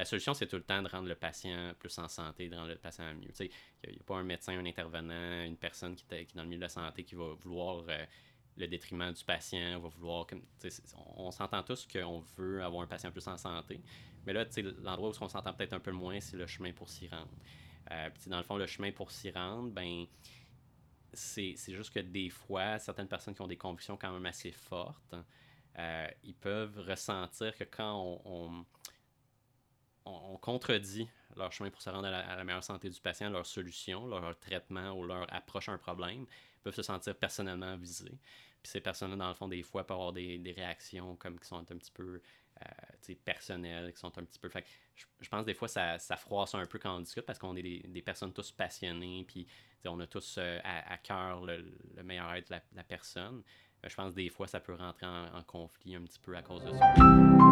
la solution, c'est tout le temps de rendre le patient plus en santé, de rendre le patient mieux. Il n'y a, pas un médecin, un intervenant, une personne qui, est dans le milieu de la santé qui va vouloir euh, le détriment du patient, va vouloir. On s'entend tous qu'on veut avoir un patient plus en santé. Mais là, l'endroit où on s'entend peut-être un peu moins, c'est le chemin pour s'y rendre. Euh, dans le fond, le chemin pour s'y rendre, ben c'est juste que des fois, certaines personnes qui ont des convictions quand même assez fortes, euh, ils peuvent ressentir que quand on, contredit leur chemin pour se rendre à la, meilleure santé du patient, leur solution, leur traitement ou leur approche à un problème, ils peuvent se sentir personnellement visés. Puis ces personnes-là, dans le fond, des fois, peuvent avoir des, réactions comme qui sont un petit peu euh, personnelles, qui sont un petit peu. Je, pense des fois ça, ça froisse un peu quand on discute parce qu'on est des, personnes tous passionnées, puis on a tous euh, à, cœur le, le, meilleur être de la, personne. Euh, je pense des fois ça peut rentrer en, en conflit un petit peu à cause de ça.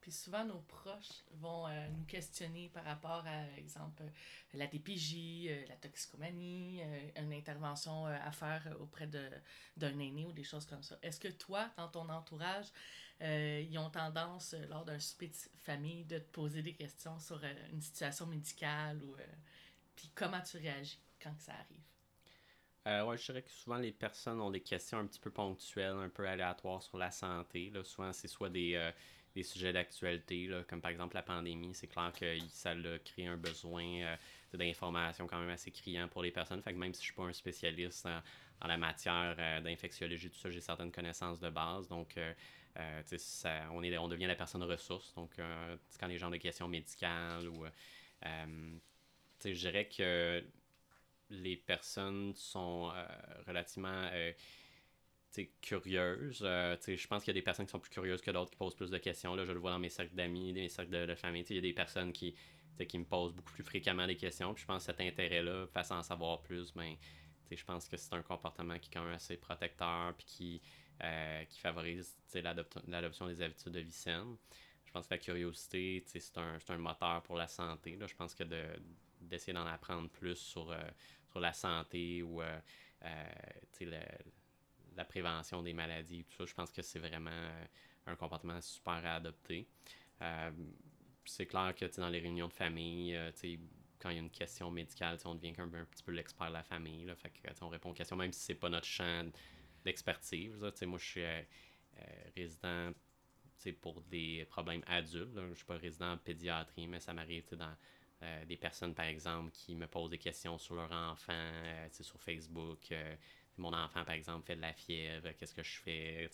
Puis souvent nos proches vont euh, nous questionner par rapport à, exemple, la DPJ, euh, la toxicomanie, euh, une intervention à faire auprès d'un aîné ou des choses comme ça. Est-ce que toi, dans ton entourage, ils ont tendance, lors d'un souper de famille, de te poser des questions sur une situation médicale ou puis comment tu réagis quand ça arrive? Euh, ouais, je dirais que souvent les personnes ont des questions un petit peu ponctuelles, un peu aléatoires sur la santé. Là. Souvent, c'est soit des, des sujets d'actualité, comme par exemple la pandémie. C'est clair que ça a créé un besoin euh, d'information quand même assez criant pour les personnes. Fait que même si je suis pas un spécialiste en, la matière euh, d'infectiologie, tout ça, j'ai certaines connaissances de base. Donc, euh, ça, on, est, on devient la personne ressource. Donc, quand les gens ont des questions médicales ou. je dirais que les personnes sont relativement curieuse. Euh, je pense qu'il y a des personnes qui sont plus curieuses que d'autres qui posent plus de questions. Là, je le vois dans mes cercles d'amis, mes cercles de, famille. Il y a des personnes qui, qui me posent beaucoup plus fréquemment des questions. Puis je pense que cet intérêt-là, face à en savoir plus, ben, je pense que c'est un comportement qui est quand même assez protecteur puis qui, euh, qui favorise l'adoption des habitudes de vie saine. Je pense que la curiosité, c'est un, un, moteur pour la santé. Là. Je pense que d'essayer d'en apprendre plus sur, euh, la santé ou euh, le, la prévention des maladies, tout ça, je pense que c'est vraiment euh, un comportement super à adopter. Euh, c'est clair que dans les réunions de famille, euh, quand il y a une question médicale, on devient un, un, petit peu l'expert de la famille. Là, fait que, on répond aux questions, même si c'est pas notre champ d'expertise. Moi, je suis résident pour des problèmes adultes. Je ne suis pas résident en pédiatrie, mais ça m'arrive dans des personnes, par exemple, qui me posent des questions sur leur enfant, sur Facebook mon enfant, par exemple, fait de la fièvre, qu'est-ce que je fais?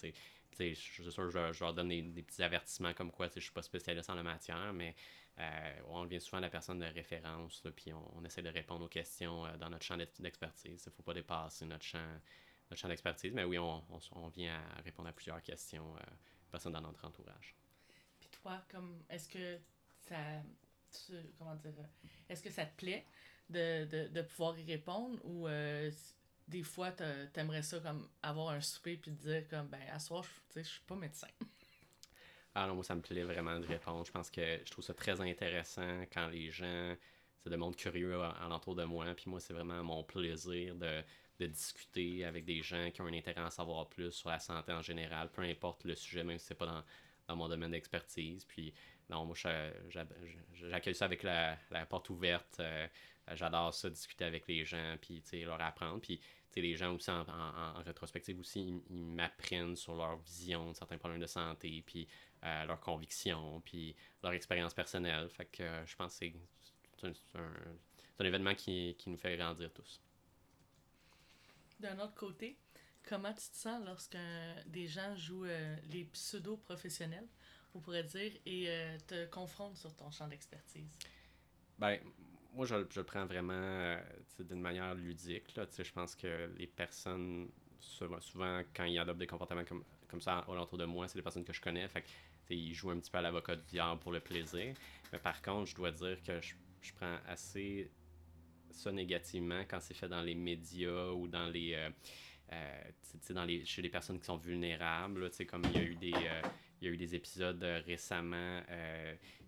je suis sûr, je, je leur donne des, petits avertissements comme quoi je suis pas spécialiste en la matière, mais euh, on devient souvent la personne de référence, puis on, essaie de répondre aux questions euh, dans notre champ d'expertise. Il ne faut pas dépasser notre champ, notre champ d'expertise, mais oui, on, vient à répondre à plusieurs questions euh, personnes dans notre entourage. Puis toi, comme est-ce que ça comment dire est-ce que ça te plaît de, de, de pouvoir y répondre ou des fois, t'aimerais ça comme avoir un souper puis te dire comme ben à soir, je suis pas médecin. Ah non, moi ça me plaît vraiment de répondre. Je pense que je trouve ça très intéressant quand les gens se demandent curieux alentour de moi. Puis moi, c'est vraiment mon plaisir de, de, discuter avec des gens qui ont un intérêt à en savoir plus sur la santé en général, peu importe le sujet, même si c'est pas dans, dans mon domaine d'expertise. Puis non, moi j'accueille ça avec la, la porte ouverte. Euh, j'adore ça, discuter avec les gens, puis leur apprendre. Puis les gens aussi en, rétrospective aussi, ils, m'apprennent sur leur vision de certains problèmes de santé, puis euh, leurs convictions, puis leur expérience personnelle. Fait que euh, je pense que c'est un, événement qui, nous fait grandir tous. D'un autre côté, comment tu te sens lorsque des gens jouent euh, les pseudo-professionnels, on pourrait dire, et te confrontent sur ton champ d'expertise? Ben, moi, je, je, le prends vraiment euh, d'une manière ludique. Là. Je pense que les personnes, souvent, quand ils adoptent des comportements comme, comme ça autour de moi, c'est des personnes que je connais. Fait il joue un petit peu à l'avocat du diable pour le plaisir. Mais par contre, je dois dire que je, je prends assez ça négativement quand c'est fait dans les médias ou dans les, euh, euh, dans les chez les personnes qui sont vulnérables. Là, comme il y a eu des, euh, il y a eu des épisodes récemment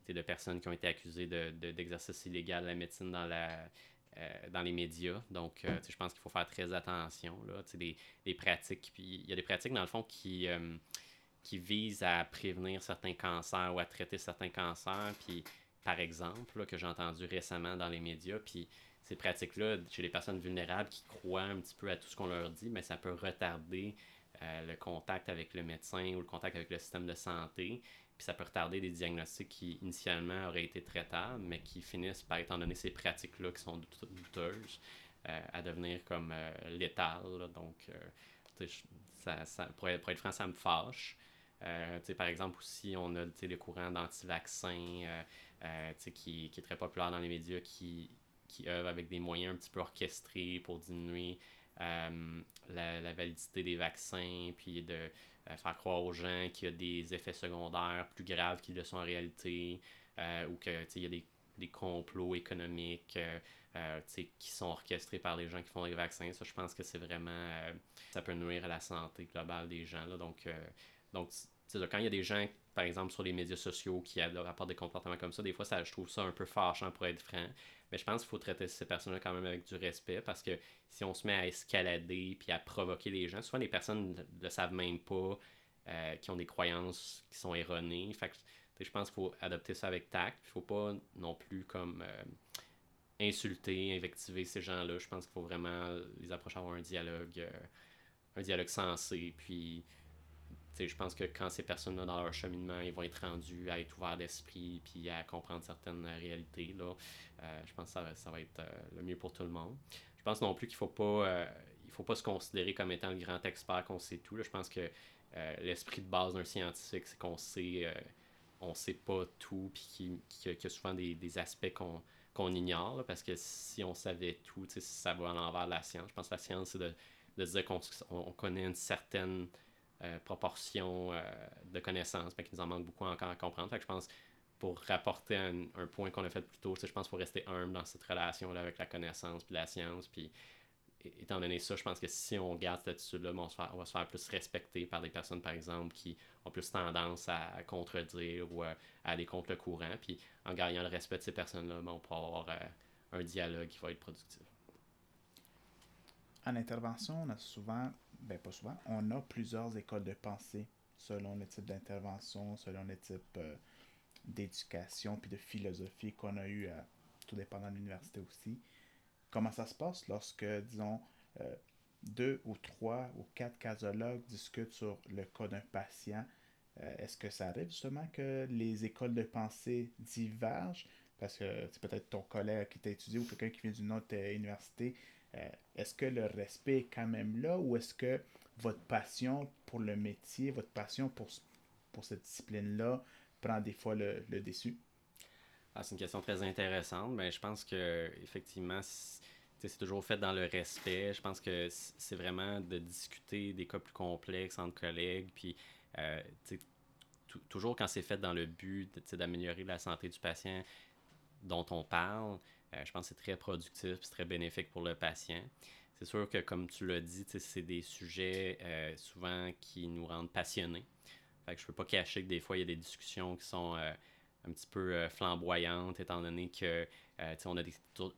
de personnes qui ont été accusées d'exercice de, illégal de la médecine dans la, dans les médias. Donc, je pense qu'il faut faire très attention. Là, des, des pratiques. Il y a des pratiques, dans le fond, qui, qui visent à prévenir certains cancers ou à traiter certains cancers. Puis, par exemple, que j'ai entendu récemment dans les médias. Puis, ces pratiques-là, chez les personnes vulnérables qui croient un petit peu à tout ce qu'on leur dit, mais ça peut retarder euh, le contact avec le médecin ou le contact avec le système de santé. Puis ça peut retarder des diagnostics qui initialement auraient été traitables, mais qui finissent par, étant donné ces pratiques-là qui sont douteuses, euh, à devenir comme euh, létales. Donc, ça, ça, pour, être, pour, être, franc, ça me fâche. par exemple, aussi, on a le courant d'anti-vaccins qui, qui est très populaire dans les médias, qui qui avec des moyens un petit peu orchestrés pour diminuer euh, la, validité des vaccins, puis de euh, faire croire aux gens qu'il y a des effets secondaires plus graves qu'ils le sont en réalité, euh, ou qu'il y a des, des, complots économiques qui sont orchestrés par les gens qui font les vaccins. Ça, je pense que c'est vraiment... ça peut nuire à la santé globale des gens. Là, donc, donc quand il y a des gens, par exemple, sur les médias sociaux qui apportent des comportements comme ça, des fois, ça, je trouve ça un peu fâchant pour être franc. Mais je pense qu'il faut traiter ces personnes-là quand même avec du respect parce que si on se met à escalader puis à provoquer les gens, souvent les personnes ne le savent même pas, euh, qui ont des croyances qui sont erronées. Fait que, je pense qu'il faut adopter ça avec tact. Il ne faut pas non plus comme euh, insulter, invectiver ces gens-là. Je pense qu'il faut vraiment les approcher avoir un dialogue, euh, un dialogue sensé. Puis je pense que quand ces personnes-là, dans leur cheminement, ils vont être rendus à être ouverts d'esprit puis à comprendre certaines réalités, là, euh, je pense que ça, ça va être euh, le mieux pour tout le monde. Je pense non plus qu'il ne faut, pas, euh, faut pas se considérer comme étant le grand expert qu'on sait tout. Là. Je pense que l'esprit de base d'un scientifique, c'est qu'on sait, on sait pas tout puis qu'il y a souvent des, aspects qu'on qu'on ignore, parce que si on savait tout, ça va à l'envers de la science. Je pense que la science, c'est de, de dire qu'on on connaît une certaine euh, proportion euh, de connaissances, mais qu'il nous en manque beaucoup encore à comprendre. Fait je pense, pour rapporter un, point qu'on a fait plus tôt, je pense qu'il faut rester humble dans cette relation-là avec la connaissance puis la science. Puis, étant donné ça, je pense que si on garde cette attitude-là, on, on, va se faire plus respecter par des personnes, par exemple, qui ont plus tendance à contredire ou à, aller contre le courant. Puis en gagnant le respect de ces personnes-là, ben, on pourra avoir euh, un dialogue qui va être productif. En intervention, on a souvent ben pas souvent, on a plusieurs écoles de pensée selon le type d'intervention, selon le type euh, d'éducation puis de philosophie qu'on a eu à tout dépendant de l'université aussi. Comment ça se passe lorsque, disons, euh, deux ou trois ou quatre casologues discutent sur le cas d'un patient? Euh, est-ce que ça arrive justement que les écoles de pensée divergent? Parce que c'est peut-être ton collègue qui t'a étudié ou quelqu'un qui vient d'une autre université euh, est-ce que le respect est quand même là ou est-ce que votre passion pour le métier, votre passion pour, pour cette discipline-là prend des fois le, le dessus? Ah, c'est une question très intéressante. Mais je pense que effectivement, c'est toujours fait dans le respect. Je pense que c'est vraiment de discuter des cas plus complexes entre collègues. Puis, euh, toujours quand c'est fait dans le but d'améliorer la santé du patient dont on parle, euh, je pense que c'est très productif et très bénéfique pour le patient. C'est sûr que, comme tu l'as dit, c'est des sujets euh, souvent qui nous rendent passionnés. Fait que je peux pas cacher que des fois, il y a des discussions qui sont euh, un petit peu flamboyantes, étant donné que on a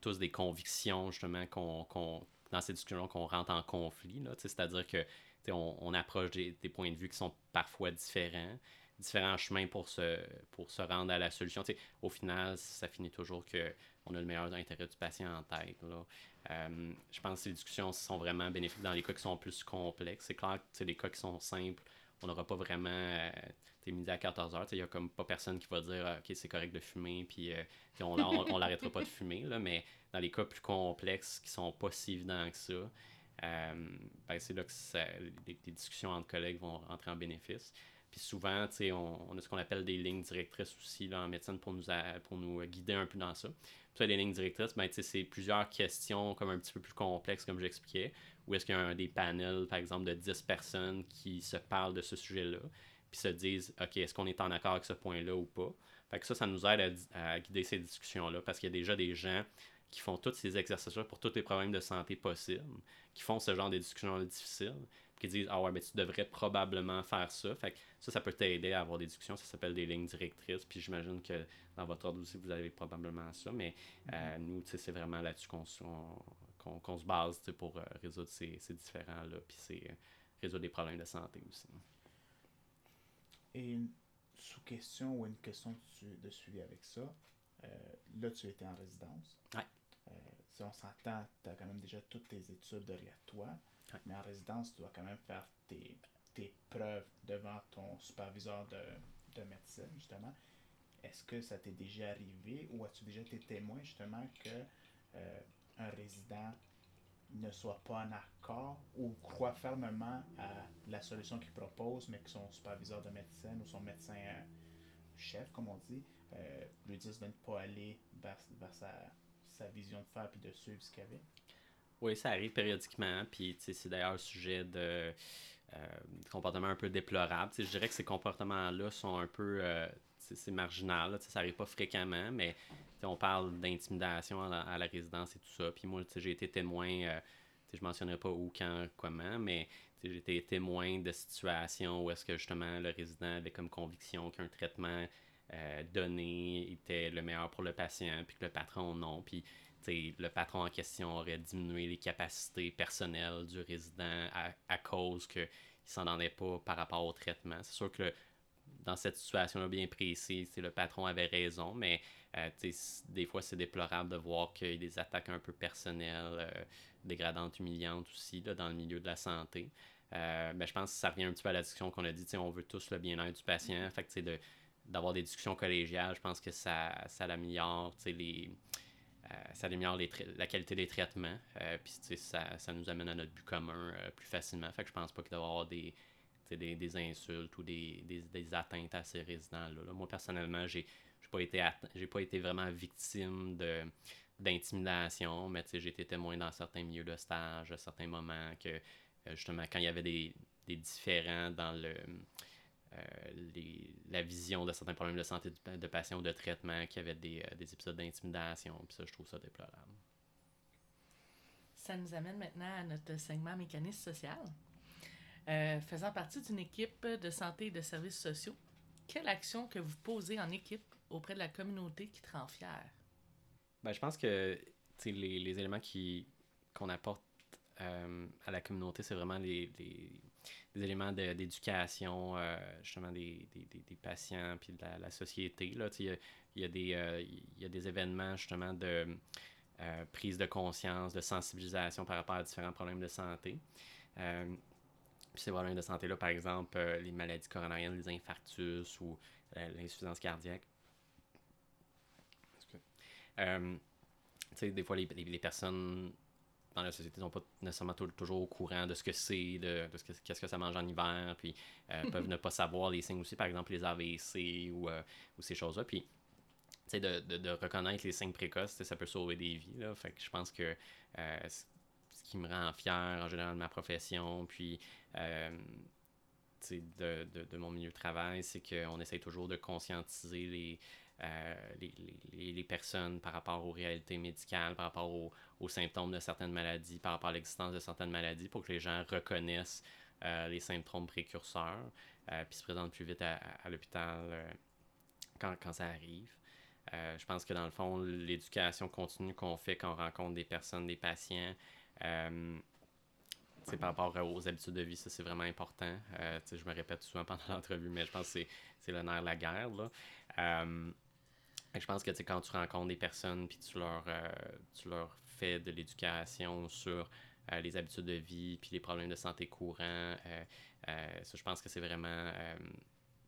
tous des convictions, justement, qu'on, dans ces discussions qu'on rentre en conflit. C'est-à-dire que on, approche des, des, points de vue qui sont parfois différents différents chemins pour se, pour se rendre à la solution. au final, ça finit toujours qu'on a le meilleur intérêt du patient en tête. Euh, je pense que ces discussions sont vraiment bénéfiques dans les cas qui sont plus complexes. C'est clair que les cas qui sont simples, on n'aura pas vraiment. Euh, midi à 14 heures, il n'y a comme pas personne qui va dire ah, Ok, c'est correct de fumer, puis euh, on, on, l'arrêtera pas de fumer. Là, mais dans les cas plus complexes qui sont pas si évidents que ça, ben, c'est là que les, discussions entre collègues vont rentrer en bénéfice. Puis souvent, on, on a ce qu'on appelle des lignes directrices aussi en médecine pour nous, pour nous guider un peu dans ça. Puis les lignes directrices, ben, c'est plusieurs questions comme un petit peu plus complexes, comme j'expliquais, où est-ce qu'il y a un, des panels, par exemple, de 10 personnes qui se parlent de ce sujet-là. puis se disent, OK, est-ce qu'on est en accord avec ce point-là ou pas? Fait que ça, ça nous aide à, guider ces discussions-là parce qu'il y a déjà des gens qui font tous ces exercices-là pour tous les problèmes de santé possibles, qui font ce genre de discussions-là difficiles, qui disent Ah ouais, mais tu devrais probablement faire ça. Fait que ça, ça peut t'aider à avoir des discussions. Ça s'appelle des lignes directrices. Puis j'imagine que dans votre ordre aussi, vous avez probablement ça. Mais euh, mm-hmm. nous, c'est vraiment là-dessus qu'on qu'on se base pour euh, résoudre ces, ces différents-là. Puis c'est euh, résoudre des problèmes de santé aussi. Et une sous-question ou une question de suivi avec ça. là, tu étais en résidence. Ouais si on s'entend, tu as quand même déjà toutes tes études derrière toi. Mais en résidence, tu dois quand même faire tes, tes preuves devant ton superviseur de, de médecine, justement. Est-ce que ça t'est déjà arrivé ou as-tu déjà été témoin, justement, que euh, un résident ne soit pas en accord ou croit fermement à la solution qu'il propose, mais que son superviseur de médecine ou son médecin euh, chef, comme on dit, euh, lui dise de ne pas aller vers, vers sa, sa vision de faire puis de suivre ce qu'il y avait? Oui, ça arrive périodiquement. Puis c'est d'ailleurs le sujet de euh, comportements un peu déplorables. je dirais que ces comportements-là sont un peu. Euh, c'est marginal. ça n'arrive pas fréquemment, mais on parle d'intimidation à, la résidence et tout ça. Puis moi, j'ai été témoin. Euh, je ne mentionnerai pas où, quand, comment, mais j'ai été témoin de situations où est-ce que justement le résident avait comme conviction qu'un traitement euh, donné était le meilleur pour le patient, puis que le patron non. Puis le patron en question aurait diminué les capacités personnelles du résident à, cause qu'il ne s'en donnait pas par rapport au traitement. C'est sûr que dans cette situation-là bien précise, le patron avait raison, mais euh, des fois c'est déplorable de voir qu'il y a des attaques un peu personnelles, euh, dégradantes, humiliantes aussi dans le milieu de la santé. Euh, ben, je pense que ça revient un petit peu à la discussion qu'on a dit, on veut tous le bien-être du patient. Fait de, d'avoir des discussions collégiales, je pense que ça, ça améliore les, ça améliore la qualité des traitements. Euh, puis ça, ça nous amène à notre but commun euh, plus facilement. Fait que je pense pas qu'il doit y avoir des, des, des, insultes ou des, des, des, atteintes à ces résidents-là. Moi, personnellement, j'ai pas été pas été vraiment victime de d'intimidation, mais j'ai été témoin dans certains milieux de stage, à certains moments que justement quand il y avait des différents dans le euh, la vision de certains problèmes de santé de, patients ou de traitement qui avaient des, euh, des épisodes d'intimidation. Puis ça, je trouve ça déplorable. Ça nous amène maintenant à notre segment mécanisme social. Euh, faisant partie d'une équipe de santé et de services sociaux, quelle action que vous posez en équipe auprès de la communauté qui te rend fier? Ben, je pense que les, les éléments qu'on apporte à la communauté, c'est vraiment les, les des éléments d'éducation, euh, justement, des, des, des, patients puis de la, société. Là. Il, y a, il, y a des, euh, il y a des événements, justement, de euh, prise de conscience, de sensibilisation par rapport à différents problèmes de santé. puis ces problèmes de santé-là, par exemple, les maladies coronariennes, les infarctus ou l'insuffisance cardiaque. des fois, les, les personnes dans la société ne sont pas nécessairement toujours au courant de ce que c'est, de, de qu'est-ce que ça mange en hiver, puis euh, peuvent ne pas savoir les signes aussi, par exemple les AVC ou, euh, ou ces choses-là. Puis, de, de, de, reconnaître les signes précoces, ça peut sauver des vies. Là. Fait que je pense que euh, ce qui me rend fier en général de ma profession, puis de, de, de, mon milieu de travail, c'est qu'on essaye toujours de conscientiser les, euh, les, personnes par rapport aux réalités médicales, par rapport aux, symptômes de certaines maladies, par rapport à l'existence de certaines maladies, pour que les gens reconnaissent euh, les symptômes précurseurs, euh, puis se présentent plus vite à, l'hôpital quand, ça arrive. je pense que dans le fond, l'éducation continue qu'on fait quand on rencontre des personnes, des patients, c'est par rapport aux habitudes de vie, ça c'est vraiment important. je me répète souvent pendant l'entrevue, mais je pense que c'est le nerf de la guerre. Là. Je pense que quand tu rencontres des personnes puis tu leur, euh, tu leur fais de l'éducation sur euh, les habitudes de vie puis les problèmes de santé courants, euh, ça, je pense que c'est vraiment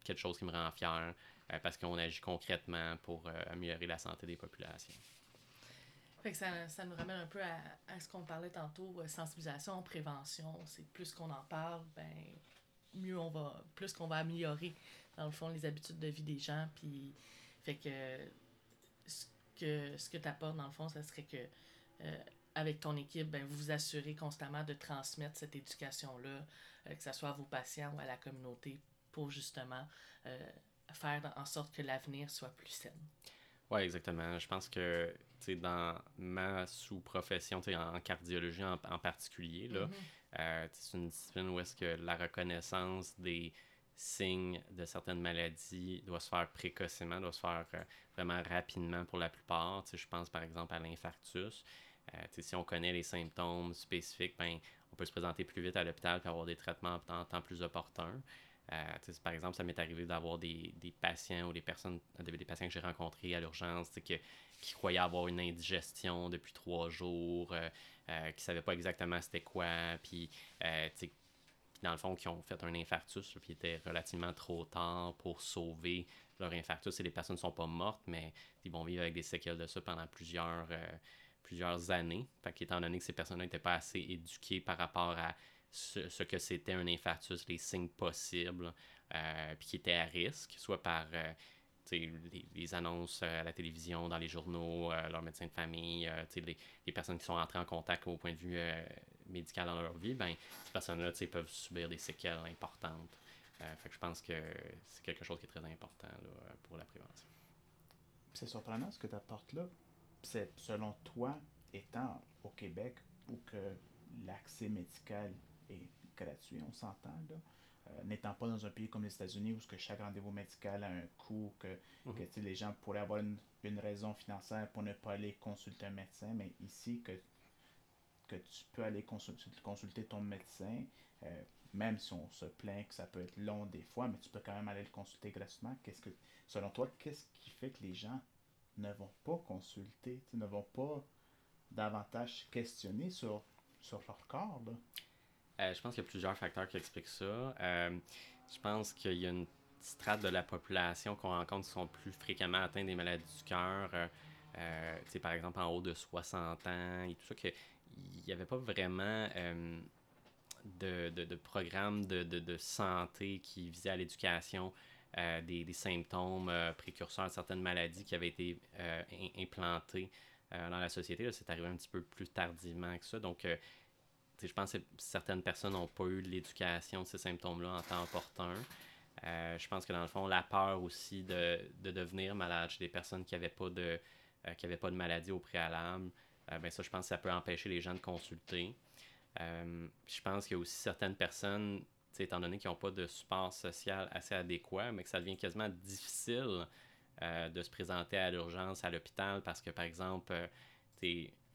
quelque chose qui me rend fier parce qu'on agit concrètement pour améliorer la santé des populations. Fait que ça, ça, nous ramène un peu à, à ce qu'on parlait tantôt, sensibilisation, prévention. C'est plus qu'on en parle, ben mieux on va, plus qu'on va améliorer dans le fond les habitudes de vie des gens, puis fait que ce que, ce que tu apportes, dans le fond, ça serait que euh, avec ton équipe, ben, vous vous assurez constamment de transmettre cette éducation-là, euh, que ce soit à vos patients ou à la communauté, pour justement faire en sorte que l'avenir soit plus sain. Oui, exactement. Je pense que dans ma sous-profession, en, cardiologie en, particulier, là, mm-hmm. c'est une discipline où est-ce que la reconnaissance des signes de certaines maladies doit se faire précocement, doit se faire vraiment rapidement pour la plupart. je pense par exemple à l'infarctus. Euh, si on connaît les symptômes spécifiques, ben, on peut se présenter plus vite à l'hôpital et avoir des traitements en temps plus opportuns. Euh, par exemple, ça m'est arrivé d'avoir des, des, patients ou des personnes, des, patients que j'ai rencontrés à l'urgence qui, qui croyaient avoir une indigestion depuis trois jours, euh, euh qui ne savaient pas exactement c'était quoi, puis dans le fond, qui ont fait un infarctus, puis était relativement trop tard pour sauver leur infarctus. Et les personnes ne sont pas mortes, mais ils vont vivre avec des séquelles de ça pendant plusieurs plusieurs années. Fait qu'étant donné que ces personnes-là n'étaient pas assez éduquées par rapport à ce, que c'était un infarctus, les signes possibles, euh, puis qui étaient à risque, soit par euh, les, annonces euh, à la télévision, dans les journaux, leurs médecins de famille, les, les, personnes qui sont entrées en contact au point de vue médical dans leur vie, ben, ces personnes-là peuvent subir des séquelles importantes. fait que je pense que c'est quelque chose qui est très important pour la prévention. C'est surprenant ce que tu apportes là, c'est selon toi, étant au Québec où que l'accès médical est gratuit, on s'entend là, euh, n'étant pas dans un pays comme les États-Unis où que chaque rendez-vous médical a un coût, que, mhm. les gens pourraient avoir une, raison financière pour ne pas aller consulter un médecin, mais ici que, que tu peux aller consulter, ton médecin, euh, même si on se plaint que ça peut être long des fois, mais tu peux quand même aller le consulter gratuitement. Qu'est-ce que, selon toi, qu'est-ce qui fait que les gens ne vont pas consulter, ne vont pas davantage questionner sur, sur leur corps. Euh, je pense qu'il y a plusieurs facteurs qui expliquent ça. Euh, je pense qu'il y a une strate de la population qu'on rencontre qui sont plus fréquemment atteints des maladies du cœur. Euh, par exemple, en haut de 60 ans et tout ça, qu'il n'y avait pas vraiment de, de, de, programme de, de, santé qui visait à l'éducation euh, des, symptômes euh, précurseurs de certaines maladies qui avaient été euh, implantés dans la société. C'est arrivé un petit peu plus tardivement que ça. Donc, je pense que certaines personnes n'ont pas eu l'éducation de ces symptômes-là en temps opportun. je pense que dans le fond, la peur aussi de, de devenir malade chez des personnes qui n'avaient pas, de, qui pas de maladie au préalable, ben ça, je pense que ça peut empêcher les gens de consulter. je pense qu'il y a aussi certaines personnes étant donné qu'ils n'ont pas de support social assez adéquat, mais que ça devient quasiment difficile euh, de se présenter à l'urgence à l'hôpital parce que, par exemple, euh,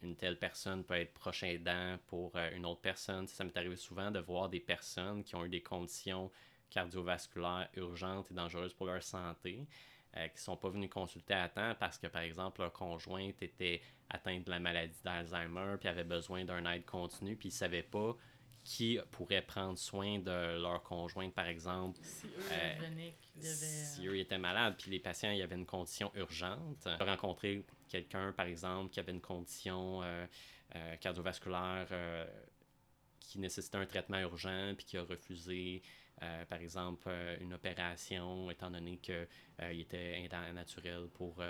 une telle personne peut être prochain aidant pour euh, une autre personne. ça m'est arrivé souvent de voir des personnes qui ont eu des conditions cardiovasculaires urgentes et dangereuses pour leur santé, qui ne sont pas venus consulter à temps parce que, par exemple, leur conjointe était atteinte de la maladie d'Alzheimer, puis avait besoin d'un aide continue, puis ils ne savaient pas qui pourraient prendre soin de leur conjointe, par exemple. Si eux, euh, si eux étaient malades, puis les patients, il y avait une condition urgente. Rencontrer quelqu'un, par exemple, qui avait une condition euh, euh, cardiovasculaire qui nécessitait un traitement urgent, puis qui a refusé, par exemple, une opération, étant donné qu'il il était naturel pour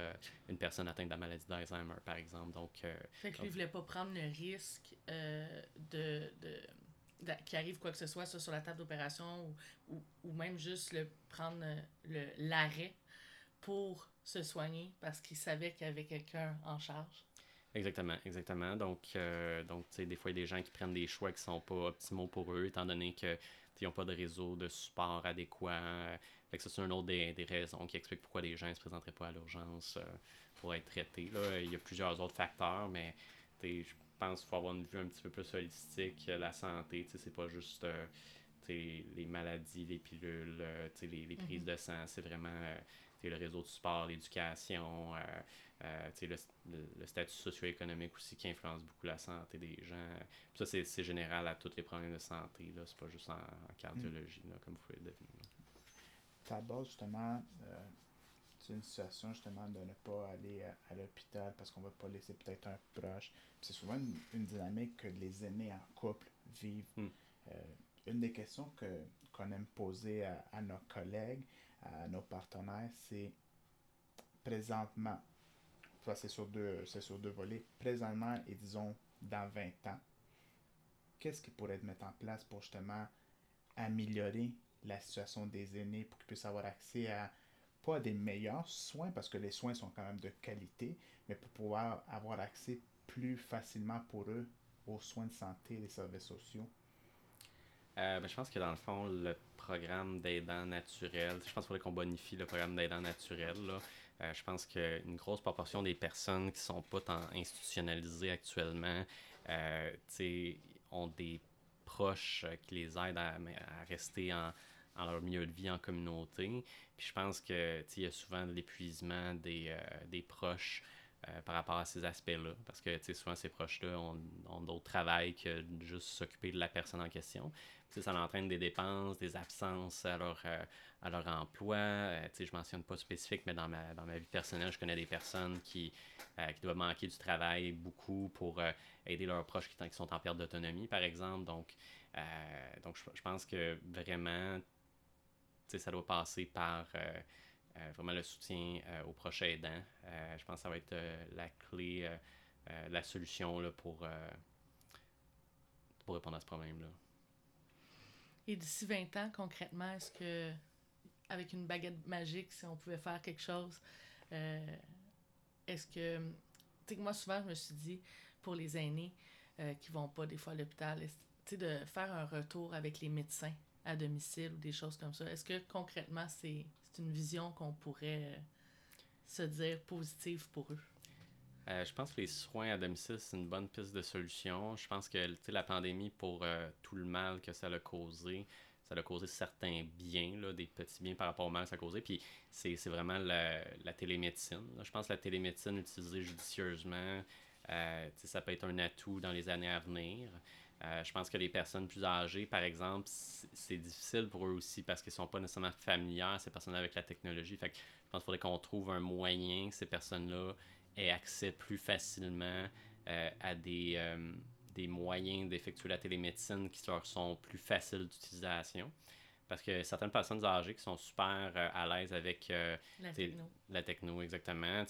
une personne atteinte de la maladie d'Alzheimer, par exemple. Donc, fait que lui, ne voulait pas prendre le risque de qui arrive quoi que ce soit, sur la table d'opération ou, ou, même juste le prendre euh, l'arrêt pour se soigner parce qu'il savait qu'il y avait quelqu'un en charge. Exactement, exactement. Donc, euh, donc tu sais, des fois, il y a des gens qui prennent des choix qui sont pas optimaux pour eux, étant donné qu'ils n'ont pas de réseau de support adéquat. Fait que ça, c'est une autre des, des, raisons qui explique pourquoi les gens ne se présenteraient pas à l'urgence euh, pour être traités. Là. Il y a plusieurs autres facteurs, mais je pense qu'il faut avoir une vue un petit peu plus holistique. La santé, c'est pas juste euh, les maladies, les pilules, euh, les, les, prises mhm. de sang. C'est vraiment euh, le réseau de sport, l'éducation, le, le, statut socio-économique aussi qui influence beaucoup la santé des gens. ça, c'est général à tous les problèmes de santé. C'est pas juste en, cardiologie, comme vous pouvez le deviner. Ta base, justement, c'est une situation justement de ne pas aller à, l'hôpital parce qu'on ne va pas laisser peut-être un proche. C'est souvent une, dynamique que les aînés en couple vivent. Hmm. Euh, une des questions que, qu'on aime poser à, nos collègues, à nos partenaires, c'est présentement, ça c'est sur deux, c'est sur deux volets, présentement et disons dans 20 ans, qu'est-ce qui pourrait être mis en place pour justement améliorer la situation des aînés pour qu'ils puissent avoir accès à pas des meilleurs soins parce que les soins sont quand même de qualité, mais pour pouvoir avoir accès plus facilement pour eux aux soins de santé et les services sociaux? Euh, ben, je pense que dans le fond, le programme d'aidants naturels, je pense qu'il faudrait qu'on bonifie le programme d'aidants naturels. Euh, je pense qu'une grosse proportion des personnes qui sont pas tant institutionnalisées actuellement euh, ont des proches qui les aident à, rester en, leur milieu de vie en communauté. Je pense qu'il y a souvent l'épuisement des, des proches euh, par rapport à ces aspects-là. Parce que souvent, ces proches-là ont, d'autres travail que juste s'occuper de la personne en question. ça entraîne des dépenses, des absences à leur, euh, à leur emploi. Euh, je ne mentionne pas spécifique, mais dans ma, dans ma vie personnelle, je connais des personnes qui, qui doivent manquer du travail beaucoup pour aider leurs proches qui, sont en perte d'autonomie, par exemple. Donc, donc je, pense que vraiment, ça doit passer par euh, vraiment le soutien euh, aux proches aidants. Euh, je pense que ça va être la clé, la solution là, pour, pour répondre à ce problème-là. Et d'ici 20 ans, concrètement, est-ce que, avec une baguette magique, si on pouvait faire quelque chose, est-ce que. Tu sais, moi, souvent, je me suis dit, pour les aînés qui vont pas des fois à l'hôpital, tu sais, de faire un retour avec les médecins à domicile ou des choses comme ça. Est-ce que concrètement, c'est c'est une vision qu'on pourrait euh, se dire positive pour eux? Euh, je pense que les soins à domicile, c'est une bonne piste de solution. Je pense que la pandémie, pour euh, tout le mal que ça a causé, ça a causé certains biens, là, des petits biens par rapport au mal que ça a causé. Puis c'est vraiment la, la télémédecine. Je pense que la télémédecine utilisée judicieusement, ça peut être un atout dans les années à venir. Euh, je pense que les personnes plus âgées, par exemple, c'est difficile pour eux aussi parce qu'ils ne sont pas nécessairement familières, ces personnes avec la technologie. Fait que je pense qu'il faudrait qu'on trouve un moyen que ces personnes-là aient accès plus facilement euh, à des, euh, des moyens d'effectuer la télémédecine qui leur sont plus faciles d'utilisation. Parce que certaines personnes âgées qui sont super à l'aise avec la, techno. la techno. exactement.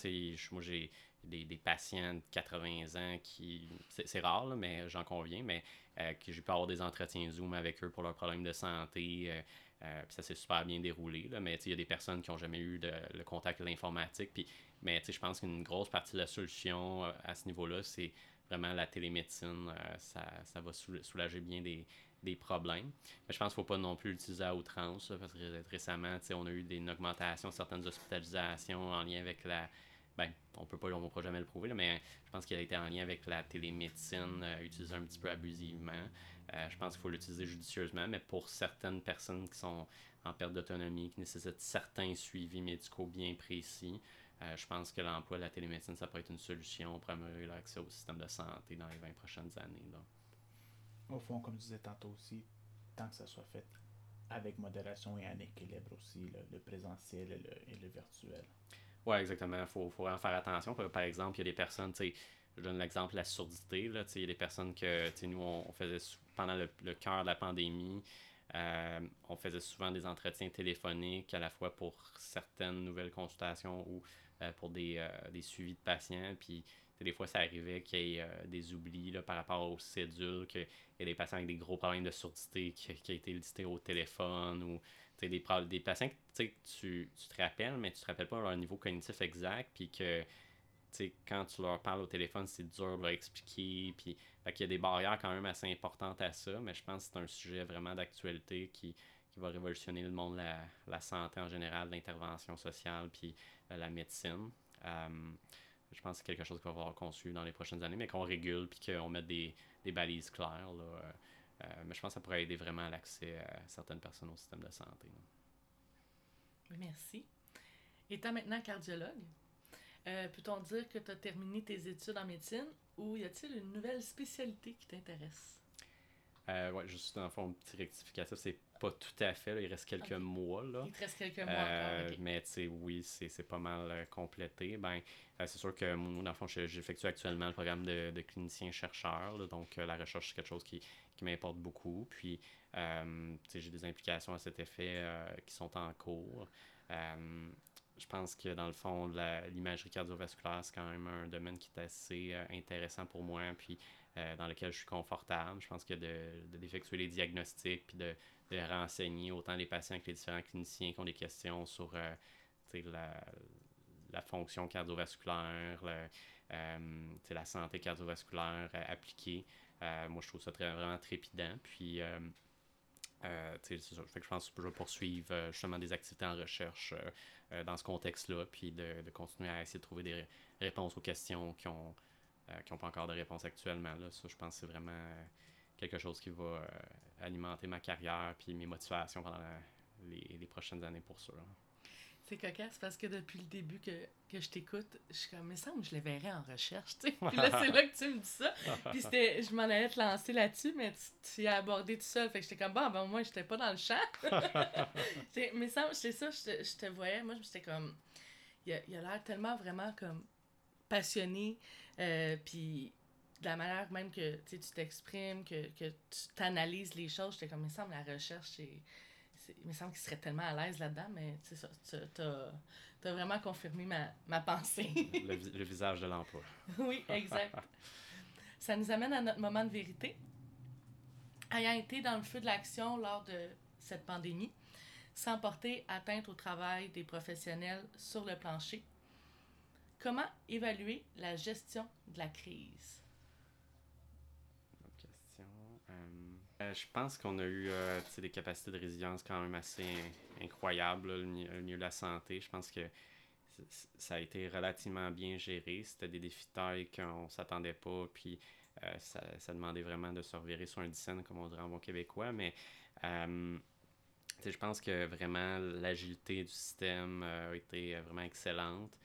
moi, j'ai des, des, patients de 80 ans qui. C'est rare, mais j'en conviens, mais euh, j'ai pu avoir des entretiens Zoom avec eux pour leurs problèmes de santé. Euh, euh, ça s'est super bien déroulé. Là, mais il y a des personnes qui n'ont jamais eu de, le contact avec l'informatique. Puis, mais je pense qu'une grosse partie de la solution à ce niveau-là, c'est vraiment la télémédecine. ça, ça va soulager bien des, des problèmes. Mais je pense qu'il ne faut pas non plus l'utiliser à outrance, parce que récemment, on a eu des, une augmentation de certaines hospitalisations en lien avec la, ben, on peut pas, on pourra jamais le prouver, mais je pense qu'il a été en lien avec la télémédecine euh, utilisée un petit peu abusivement. Euh, je pense qu'il faut l'utiliser judicieusement, mais pour certaines personnes qui sont en perte d'autonomie, qui nécessitent certains suivis médicaux bien précis, euh, je pense que l'emploi de la télémédecine, ça peut être une solution pour améliorer l'accès au système de santé dans les 20 prochaines années. Au fond, comme je disais tantôt aussi, tant que ça soit fait avec modération et en équilibre aussi, le, présentiel et le virtuel. Oui, exactement. Il faut, faut, faire attention. Par exemple, il y a des personnes, tu sais, je donne l'exemple de la surdité. Là, il y a des personnes que nous, on, faisait pendant le, cœur de la pandémie, euh, on faisait souvent des entretiens téléphoniques à la fois pour certaines nouvelles consultations ou euh, pour des, euh, des, suivis de patients. Puis des fois, ça arrivait qu'il y ait des oublis là, par rapport aux cédules, qu'il y ait des patients avec des gros problèmes de surdité qui, qui a été listé au téléphone ou des, des patients que tu, tu te rappelles, mais tu te rappelles pas leur niveau cognitif exact, puis que quand tu leur parles au téléphone, c'est dur de leur expliquer. Puis, il y a des barrières quand même assez importantes à ça, mais je pense que c'est un sujet vraiment d'actualité qui, qui, va révolutionner le monde de la, la santé en général, l'intervention sociale, puis euh, la médecine. Euh, je pense que c'est quelque chose qu'on va avoir conçu dans les prochaines années, mais qu'on régule, puis qu'on mette des, des, balises claires. Euh, mais je pense que ça pourrait aider vraiment à l'accès à certaines personnes au système de santé. Merci. Étant maintenant cardiologue, euh, peut-on dire que tu as terminé tes études en médecine ou y a-t-il une nouvelle spécialité qui t'intéresse? Euh, ouais, juste dans le fond, un petit rectificatif, c'est pas tout à fait, il reste quelques mois. Là. Il te reste quelques mois euh, encore. Mais tu sais, oui, c'est pas mal euh, complété. Ben, c'est sûr que moi, dans le fond, j'effectue actuellement le programme de, de clinicien-chercheur. Donc, la recherche, c'est quelque chose qui, qui m'importe beaucoup. Puis, j'ai des implications à cet effet qui sont en cours je pense que dans le fond, l'imagerie cardiovasculaire, c'est quand même un domaine qui est assez euh, intéressant pour moi, puis euh, dans lequel je suis confortable. Je pense que d'effectuer de, les diagnostics, puis de, de, renseigner autant les patients que les différents cliniciens qui ont des questions sur euh, la, la, fonction cardiovasculaire, la santé cardiovasculaire appliquée. Moi, je trouve ça très, vraiment trépidant. Puis, euh, je pense que je vais poursuivre justement des activités en recherche euh, dans ce contexte-là, puis de, de, continuer à essayer de trouver des réponses aux questions qui ont euh, qui n'ont pas encore de réponse actuellement. Là. Ça, je pense que c'est vraiment euh, quelque chose qui va alimenter ma carrière puis mes motivations pendant les, les, prochaines années pour ça. C'est cocasse parce que depuis le début que, que je t'écoute, je suis comme, mais ça, je les verrais en recherche, tu sais. Puis là, c'est là que tu me dis ça. Puis c'était, je m'en allais te lancer là-dessus, mais tu, tu as abordé tout seul. Fait que j'étais comme, bon, ben, moi, j'étais pas dans le champ. mais ça, c'est ça, je te, je te voyais. Moi, j'étais comme, il a, a l'air tellement vraiment comme passionné. Euh, puis de la manière même que tu t'exprimes, que, que tu t'analyses les choses, j'étais comme, il me semble, la recherche, c'est il me semble qu'il serait tellement à l'aise là-dedans, mais c'est ça, tu as, vraiment confirmé ma, ma pensée. le, visage de l'emploi. oui, exact. ça nous amène à notre moment de vérité. Ayant été dans le feu de l'action lors de cette pandémie, sans porter atteinte au travail des professionnels sur le plancher, comment évaluer la gestion de la crise? Euh, je pense qu'on a eu euh, des capacités de résilience quand même assez incroyables, le, milieu de la santé. Je pense que ça a été relativement bien géré. C'était des défis de taille qu'on ne s'attendait pas, puis euh, ça, demandait vraiment de se revirer sur un dixaine, comme on dirait en bon québécois. Mais je pense que vraiment l'agilité du système a été vraiment excellente.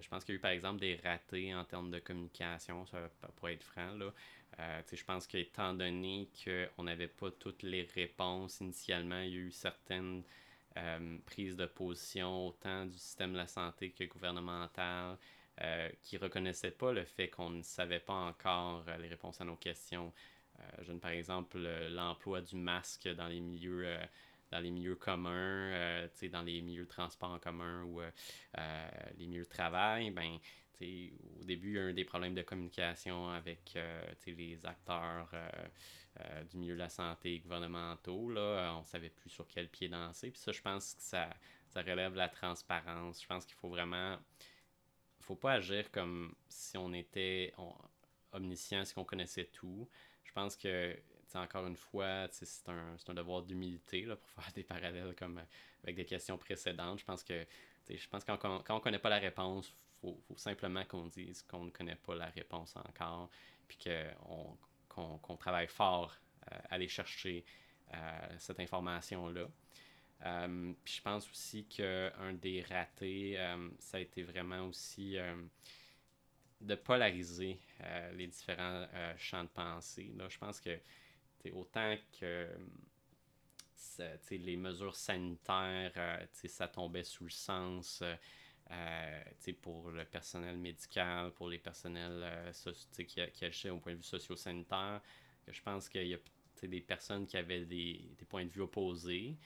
je pense qu'il y a eu par exemple des ratés en termes de communication, ça pourrait être franc. Là. Euh, je pense qu'étant donné qu'on n'avait pas toutes les réponses initialement, il y a eu certaines euh, prises de position, autant du système de la santé que gouvernemental, euh, qui ne reconnaissaient pas le fait qu'on ne savait pas encore les réponses à nos questions. je par exemple l'emploi du masque dans les milieux dans les milieux communs, dans les milieux de transport en commun ou les milieux de travail, ben, au début, il y a eu des problèmes de communication avec euh, les acteurs euh, euh, du milieu de la santé gouvernementaux. Là. On ne savait plus sur quel pied danser. Puis ça, je pense que ça, ça relève la transparence. Je pense qu'il faut vraiment... faut pas agir comme si on était omniscient, si on connaissait tout. Je pense que encore une fois, c'est un, un, devoir d'humilité pour faire des parallèles comme avec des questions précédentes. Je pense que je pense que quand, quand on ne connaît pas la réponse, faut, faut simplement qu'on dise qu'on ne connaît pas la réponse encore, puis qu'on travaille fort euh, à aller chercher euh, cette information-là. Euh, puis je pense aussi qu'un des ratés, ça a été vraiment aussi de polariser les différents champs de pensée. Là, je pense que autant que les mesures sanitaires, ça tombait sous le sens euh, pour le personnel médical, pour les personnels euh, qui, qui agissaient au point de vue socio-sanitaire. Je pense qu'il y a des personnes qui avaient des, des points de vue opposés,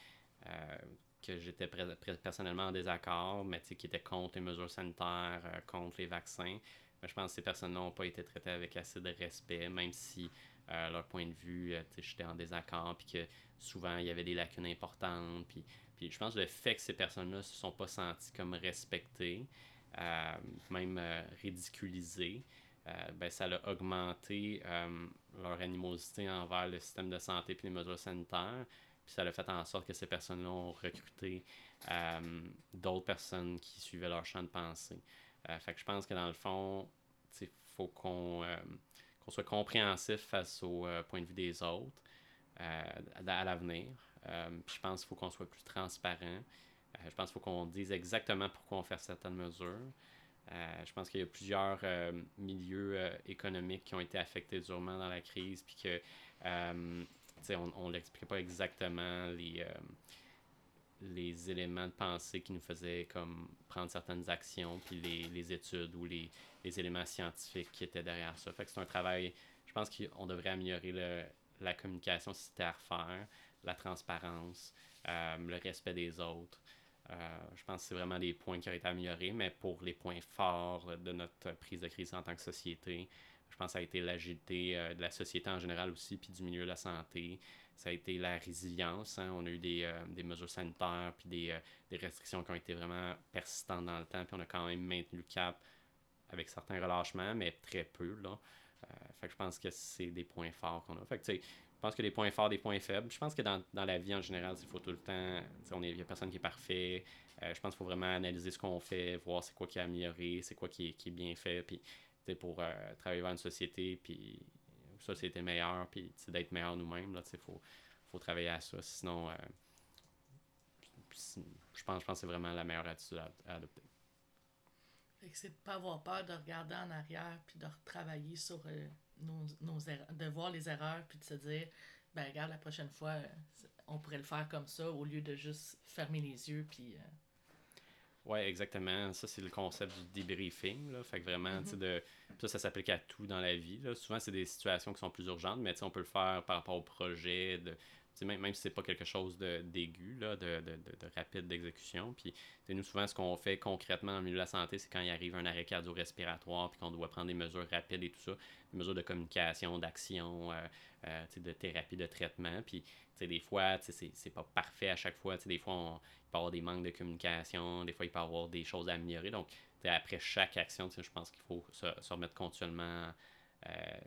euh, que j'étais personnellement en désaccord, mais qui étaient contre les mesures sanitaires, euh, contre les vaccins. Mais je pense que ces personnes-là n'ont pas été traitées avec assez de respect, même si leur point de vue, j'étais en désaccord, puis que souvent il y avait des lacunes importantes, puis puis je pense que le fait que ces personnes-là ne se sont pas senties comme respectées, euh, même euh, ridiculisées, euh, ben, ça a augmenté leur animosité envers le système de santé et les mesures sanitaires. Puis ça a fait en sorte que ces personnes-là ont recruté d'autres personnes qui suivaient leur champ de pensée. fait que je pense que dans le fond, il faut qu'on soit compréhensif face au point de vue des autres à l'avenir. Euh, je pense qu'il faut qu'on soit plus transparent. Euh, je pense qu'il faut qu'on dise exactement pourquoi on fait certaines mesures. Euh, je pense qu'il y a plusieurs milieux économiques qui ont été affectés durement dans la crise, puis que on ne l'expliquait pas exactement les, les éléments de pensée qui nous faisaient comme prendre certaines actions, puis les, les études ou les, les, éléments scientifiques qui étaient derrière ça. C'est un travail, je pense qu'on devrait améliorer la communication si c'était à refaire la transparence, euh, le respect des autres. je pense que c'est vraiment des points qui auraient été améliorés, mais pour les points forts de notre prise de crise en tant que société, je pense que ça a été l'agilité de la société en général aussi, puis du milieu de la santé. Ça a été la résilience. Hein. On a eu des, des mesures sanitaires, puis des, des, restrictions qui ont été vraiment persistantes dans le temps, puis on a quand même maintenu le cap avec certains relâchements, mais très peu. Là. Euh, fait je pense que c'est des points forts qu'on a. pense que des points forts, des points faibles. Je pense que dans, dans la vie en général, il faut tout le temps. Il n'y a personne qui est parfait. Euh, je pense qu'il faut vraiment analyser ce qu'on fait, voir c'est quoi qui est amélioré, c'est quoi qui est, qui est bien fait. Puis pour euh, travailler vers une société, puis une société meilleure, puis d'être meilleur nous-mêmes, il faut, faut travailler à ça. Sinon, je pense, pense que c'est vraiment la meilleure attitude à adopter c'est de ne pas avoir peur de regarder en arrière puis de retravailler sur euh, nos, nos erreurs, de voir les erreurs puis de se dire, ben regarde, la prochaine fois, euh, on pourrait le faire comme ça au lieu de juste fermer les yeux puis. Euh, oui, exactement. Ça, c'est le concept du debriefing. Là. Fait que vraiment, mm-hmm. de... ça, ça s'applique à tout dans la vie. Là. Souvent, c'est des situations qui sont plus urgentes, mais on peut le faire par rapport au projet, de même, même si c'est pas quelque chose d'aigu, de, de, de, de, rapide d'exécution. Puis nous, souvent, ce qu'on fait concrètement dans le milieu de la santé, c'est quand il arrive un arrêt cardio-respiratoire, puis qu'on doit prendre des mesures rapides et tout ça, des mesures de communication, d'action, euh, euh, de thérapie, de traitement. Puis des fois, c'est pas parfait à chaque fois. des fois, on, il peut y avoir des manques de communication, des fois, il peut y avoir des choses à améliorer. Donc, après chaque action, je pense qu'il faut se, se remettre continuellement euh,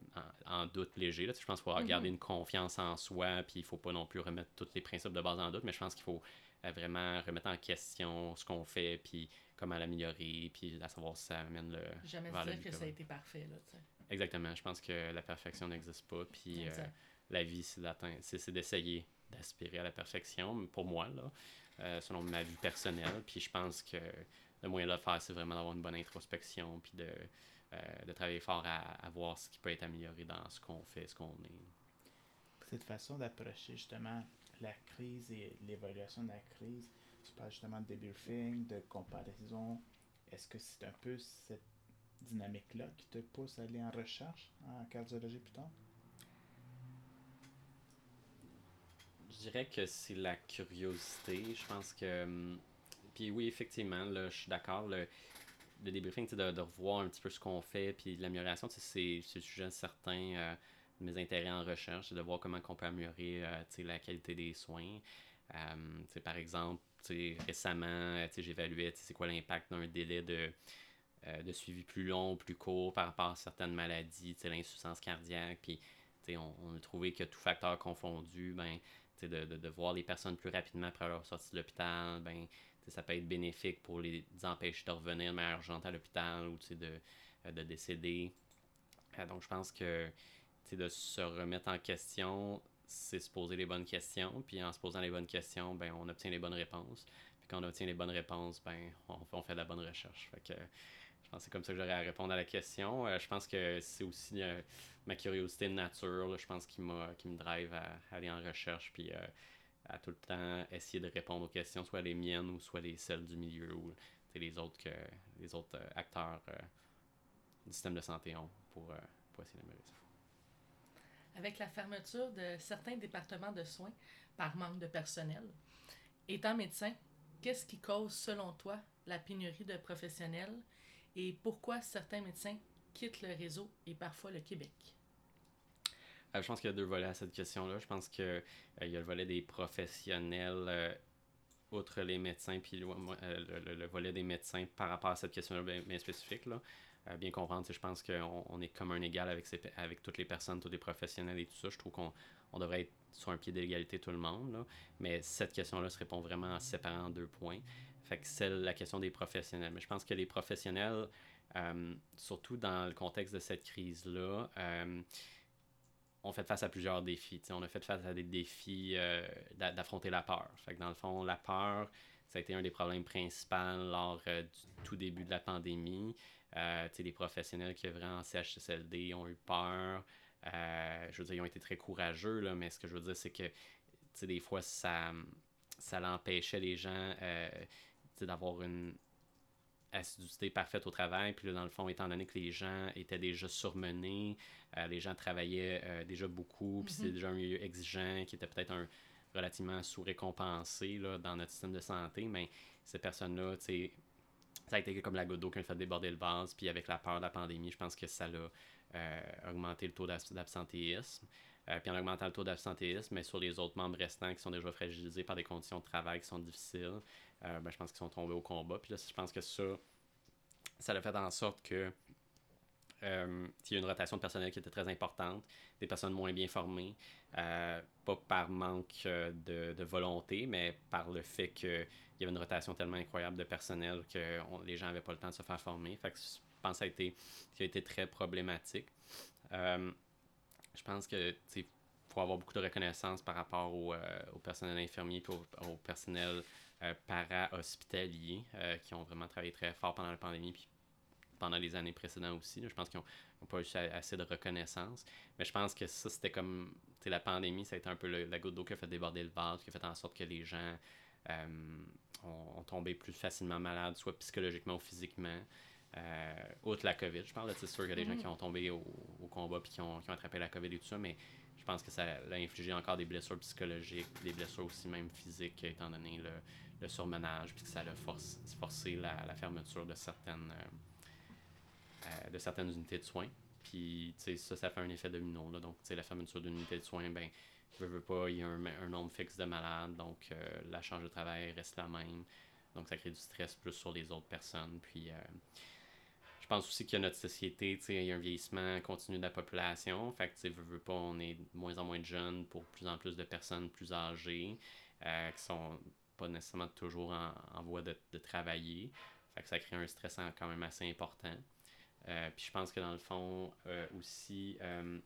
en, doute léger. Là. Je pense qu'il faut garder mhm. une confiance en soi, puis il ne faut pas non plus remettre tous les principes de base en doute, mais je pense qu'il faut euh, vraiment remettre en question ce qu'on fait, puis comment l'améliorer, puis à savoir si ça amène le. Jamais dire que ça a été parfait. Là, Exactement. Je pense que la perfection n'existe pas, puis euh, la vie, c'est d'essayer d'aspirer à la perfection, pour moi, là, selon ma vie personnelle. Puis je pense que le moyen de le faire, c'est vraiment d'avoir une bonne introspection, puis de de travailler fort à, voir ce qui peut être amélioré dans ce qu'on fait, ce qu'on est. Cette façon d'approcher justement la crise et l'évaluation de la crise, tu parles justement de debriefing, de comparaison. Est-ce que c'est un peu cette dynamique-là qui te pousse à aller en recherche en cardiologie plus tard? Je dirais que c'est la curiosité. Je pense que. Hum, puis oui, effectivement, là, je suis d'accord. Le, le débriefing, de, de revoir un petit peu ce qu'on fait, puis l'amélioration, c'est le sujet certain euh, de mes intérêts en recherche, c'est de voir comment on peut améliorer euh, la qualité des soins. Euh, par exemple, récemment, j'évaluais c'est quoi l'impact d'un délai de, de suivi plus long, plus court par rapport à certaines maladies, l'insuffisance cardiaque, puis on, on, a trouvé que tout facteur confondu, ben, de, de, de, voir les personnes plus rapidement après leur sortie de l'hôpital, ben, ça peut être bénéfique pour les empêcher de revenir de manière urgente à l'hôpital ou de, euh, de décéder. Euh, donc, je pense que de se remettre en question, c'est se poser les bonnes questions. Puis en se posant les bonnes questions, ben, on obtient les bonnes réponses. Puis quand on obtient les bonnes réponses, ben, on, fait de la bonne recherche. Fait que, je pense que c'est comme ça que j'aurais à répondre à la question. Euh, je pense que c'est aussi ma curiosité de nature, je pense, qui, qui me drive à, aller en recherche. Puis à tout le temps essayer de répondre aux questions, soit les miennes ou soit les celles du milieu ou les autres que les autres euh, acteurs euh, du système de santé ont pour, euh, pour essayer d'améliorer. Avec la fermeture de certains départements de soins par manque de personnel, étant médecin, qu'est-ce qui cause selon toi la pénurie de professionnels et pourquoi certains médecins quittent le réseau et parfois le Québec? Euh, je pense qu'il y a deux volets à cette question-là. Je pense qu'il euh, y a le volet des professionnels, euh, outre les médecins, puis le, volet des médecins par rapport à cette question-là bien, spécifique. Là. bien comprendre, je pense qu'on on est comme un égal avec, avec toutes les personnes, tous les professionnels et tout ça. Je trouve qu'on on devrait être sur un pied d'égalité tout le monde. Là. Mais cette question-là se répond vraiment en séparant deux points. Fait que c'est la question des professionnels. Mais je pense que les professionnels, surtout dans le contexte de cette crise-là, on fait face à plusieurs défis. on a fait face à des défis euh, d'affronter la peur. Fait que dans le fond, la peur, ça a été un des problèmes principaux lors euh, du tout début de la pandémie. Euh, les professionnels qui œuvraient en CHSLD ont eu peur. Je veux dire, ils ont été très courageux, mais ce que je veux dire, c'est que des fois, ça, ça l'empêchait les gens d'avoir une, assiduité parfaite au travail. Puis là, dans le fond, étant donné que les gens étaient déjà surmenés, euh, les gens travaillaient euh, déjà beaucoup, puis c'était mhm. déjà un milieu exigeant qui était peut-être un, relativement sous-récompensés dans notre système de santé, mais ces personnes-là, ça a été comme la goutte d'eau qui a fait déborder le vase. Puis avec la peur de la pandémie, je pense que ça a euh, augmenté le taux d'absentéisme. Euh, puis en augmentant le taux d'absentéisme, mais sur les autres membres restants qui sont déjà fragilisés par des conditions de travail qui sont difficiles, euh, ben, je pense qu'ils sont tombés au combat. Puis là, je pense que ça, ça a fait en sorte que euh, y a une rotation de personnel qui était très importante, des personnes moins bien formées, euh, pas par manque euh, de, volonté, mais par le fait qu'il y avait une rotation tellement incroyable de personnel que les gens n'avaient pas le temps de se faire former. Fait que je pense que ça a été, ça a été très problématique. Je pense que faut avoir beaucoup de reconnaissance par rapport au, personnel infirmier et au, personnel para-hospitalier qui ont vraiment travaillé très fort pendant la pandémie puis pendant les années précédentes aussi. Je pense qu'ils n'ont pas eu assez de reconnaissance. Mais je pense que ça, c'était comme. La pandémie, ça a été un peu la goutte d'eau qui a fait déborder le vase, qui a fait en sorte que les gens euh, ont, tombé plus facilement malades, soit psychologiquement ou physiquement. Euh, outre la COVID, je parle, c'est sûr qu'il y a des gens mm-hmm. qui ont tombé au, combat puis qui ont, qui ont, attrapé la COVID et tout ça, mais je pense que ça a infligé encore des blessures psychologiques, des blessures aussi même physiques, étant donné le, le surmenage, puis que ça a forcé la, fermeture de certaines, euh, euh, de certaines unités de soins. Puis, ça, ça fait un effet domino. Là. Donc, la fermeture d'une unité de soins, ben, je veux pas, il y a un, nombre fixe de malades, donc euh, la charge de travail reste la même. Donc, ça crée du stress plus sur les autres personnes. Puis, euh, je pense aussi que notre société, il y a un vieillissement continu de la population. Fait que, veux, veux pas, on est de moins en moins de jeunes pour plus en plus de personnes plus âgées qui sont pas nécessairement toujours en, voie de, de, travailler. Fait que ça crée un stress quand même assez important. Euh, puis je pense que dans le fond, euh, aussi, euh,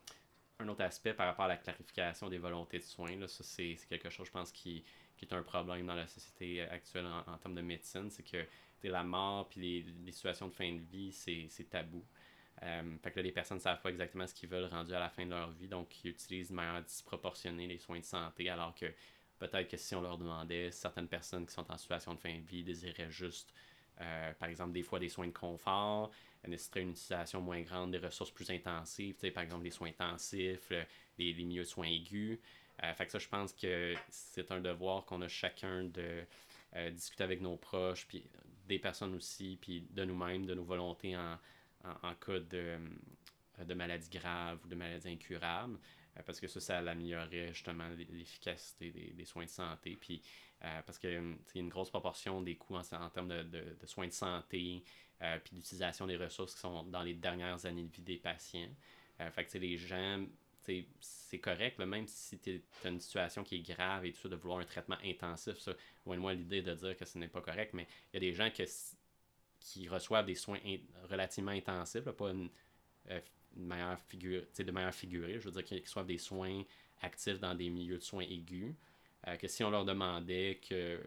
un autre aspect par rapport à la clarification des volontés de soins, là, ça c'est quelque chose, je pense, qui, qui, est un problème dans la société actuelle en, termes de médecine, c'est que la mort puis les, situations de fin de vie, c'est tabou. fait que là, les personnes ne savent pas exactement ce qu'ils veulent rendu à la fin de leur vie, donc ils utilisent de manière disproportionnée les soins de santé, alors que peut-être que si on leur demandait, certaines personnes qui sont en situation de fin de vie désiraient juste, par exemple, des fois des soins de confort, nécessiterait une utilisation moins grande des ressources plus intensives, par exemple les soins intensifs, les, les, milieux soins aigus. Euh, fait que ça, je pense que c'est un devoir qu'on a chacun de euh, discuter avec nos proches, puis des personnes aussi, puis de nous-mêmes, de nos volontés en, en, cas de, euh, de maladies graves ou de maladies incurables, parce que ça, ça améliorerait justement l'efficacité des, soins de santé. Puis, parce qu'il y a une grosse proportion des coûts en, termes de, de, soins de santé, euh, puis l'utilisation des ressources qui sont dans les dernières années de vie des patients. Euh, fait que les gens, c'est correct, même si tu as une situation qui est grave et tout ça, de vouloir un traitement intensif, ça, loin de moi l'idée de dire que ce n'est pas correct, mais il y a des gens qui reçoivent des soins relativement intensifs, pas une, euh, manière figure, de manière figurée, je veux dire qu'ils reçoivent des soins actifs dans des milieux de soins aigus, que si on leur demandait que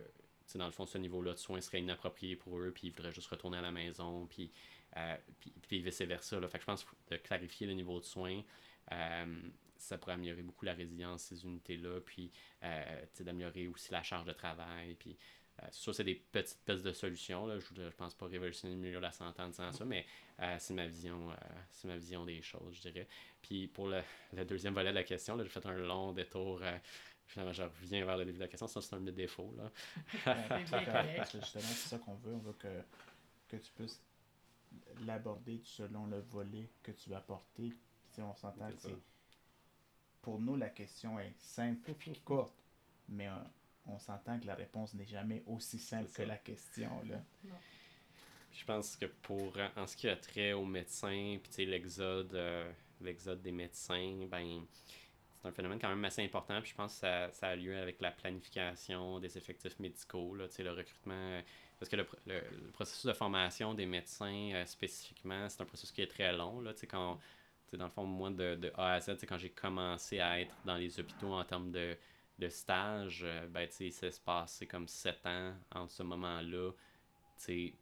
dans le fond, ce niveau-là de soins serait inapproprié pour eux, puis ils voudraient juste retourner à la maison, puis, euh, puis, vice-versa. Fait que je pense de clarifier le niveau de soins, euh, ça pourrait améliorer beaucoup la résilience de ces unités-là, puis euh, d'améliorer aussi la charge de travail, puis ça, c'est des petites pistes de solutions. Là. Je ne pense pas révolutionner le milieu de la santé en disant ça, mais c'est ma vision c'est ma vision des choses, je dirais. Puis pour le, deuxième volet de la question, j'ai fait un long détour Finalement, je reviens vers le début de la question, ça c'est un de mes défauts. Là. Parce que justement, c'est ça qu'on veut. On veut que, que tu puisses l'aborder selon le volet que tu vas porter. Si on s'entend que Pour nous, la question est simple et courte, mais on, s'entend que la réponse n'est jamais aussi simple que la question. Là. Je pense que pour en ce qui a trait aux médecins, puis l'exode, euh, l'exode des médecins, ben c'est un phénomène quand même assez important. Puis je pense que ça, ça, a lieu avec la planification des effectifs médicaux, là, le recrutement. Parce que le, le, processus de formation des médecins euh, spécifiquement, c'est un processus qui est très long. Là, quand, dans le fond, moi, de, de A à Z, quand j'ai commencé à être dans les hôpitaux en termes de, de stage, euh, ben, ça se passé comme sept ans entre ce moment-là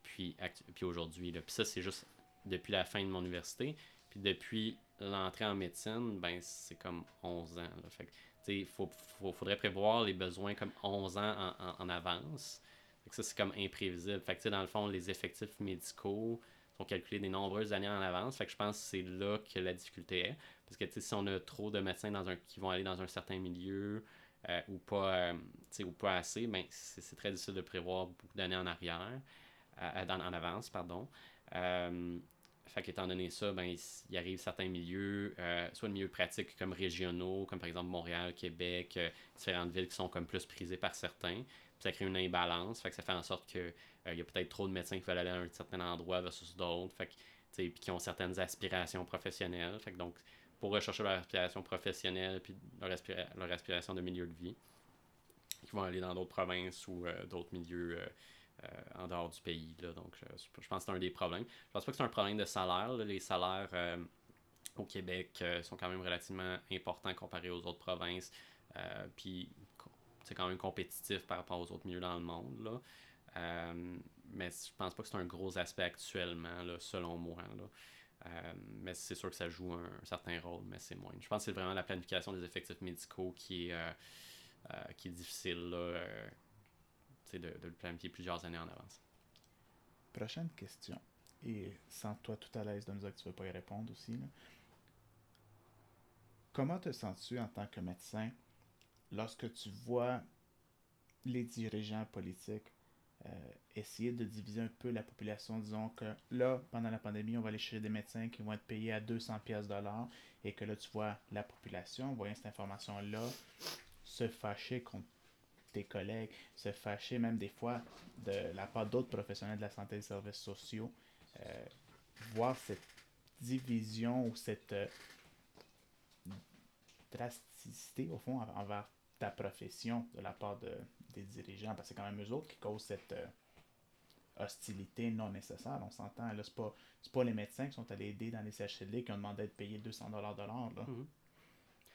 puis, puis aujourd'hui. Puis ça, c'est juste depuis la fin de mon université. Puis depuis l'entrée en médecine, ben c'est comme 11 ans. Fait il faut, faudrait prévoir les besoins comme 11 ans en, avance. ça, c'est comme imprévisible. Fait dans le fond, les effectifs médicaux sont calculés des nombreuses années en avance. Fait que je pense que c'est là que la difficulté est. Parce que si on a trop de médecins dans un, qui vont aller dans un certain milieu, ou, pas, ou pas assez, ben, c'est très difficile de prévoir beaucoup d'années en arrière, en avance, pardon. Fait qu'étant donné ça, ben, il, arrive certains milieux, euh, soit de milieux pratiques comme régionaux, comme par exemple Montréal, Québec, euh, différentes villes qui sont comme plus prisées par certains. Ça crée une imbalance. Fait que ça fait en sorte qu'il euh, y a peut-être trop de médecins qui veulent aller à un certain endroit versus d'autres. Fait que, puis qui ont certaines aspirations professionnelles. Fait que donc, pour rechercher leur aspiration professionnelle puis leur, leur aspiration de milieu de vie, ils vont aller dans d'autres provinces ou d'autres milieux euh, en dehors du pays. Là, donc, je, pense que c'est un des problèmes. Je pense pas que c'est un problème de salaire. Les salaires euh, au Québec euh, sont quand même relativement importants comparés aux autres provinces. puis, c'est quand même compétitif par rapport aux autres milieux dans le monde. Là. mais je pense pas que c'est un gros aspect actuellement, là, selon moi. Là. mais c'est sûr que ça joue un, certain rôle, mais c'est moins. Je pense que c'est vraiment la planification des effectifs médicaux qui est, qui est difficile. Là, de, le planifier plusieurs années en avance. Prochaine question. Et sans toi tout à l'aise de nous dire que tu ne veux pas y répondre aussi. Comment te sens-tu en tant que médecin lorsque tu vois les dirigeants politiques euh, essayer de diviser un peu la population, disons que là, pendant la pandémie, on va aller chercher des médecins qui vont être payés à 200 pièces et que là, tu vois la population, voyant cette information-là, se fâcher contre tes collègues, se fâcher même des fois de la part d'autres professionnels de la santé et des services sociaux, euh, voir cette division ou cette euh, drasticité au fond envers ta profession de la part de, des dirigeants, parce que c'est quand même eux autres qui causent cette euh, hostilité non nécessaire. On s'entend, là, c'est pas, pas les médecins qui sont allés aider dans les CHLD qui ont demandé d'être payés 200$ de l'heure. Là. Mm-hmm.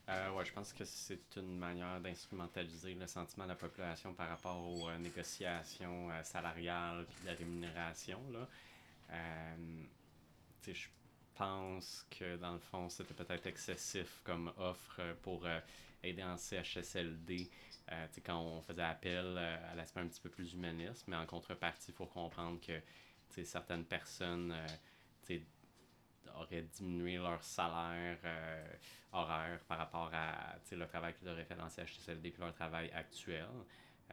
Euh, ouais, je pense que c'est une manière d'instrumentaliser le sentiment de la population par rapport aux euh, négociations euh, salariales et de la rémunération. Là. Euh, je pense que dans le fond, c'était peut-être excessif comme offre pour aider en CHSLD quand on faisait appel à l'aspect un petit peu plus humaniste, mais en contrepartie, il faut comprendre que certaines personnes auraient diminué leur salaire euh, horaire par rapport à le travail qu'ils auraient fait dans CHSLD et leur travail actuel.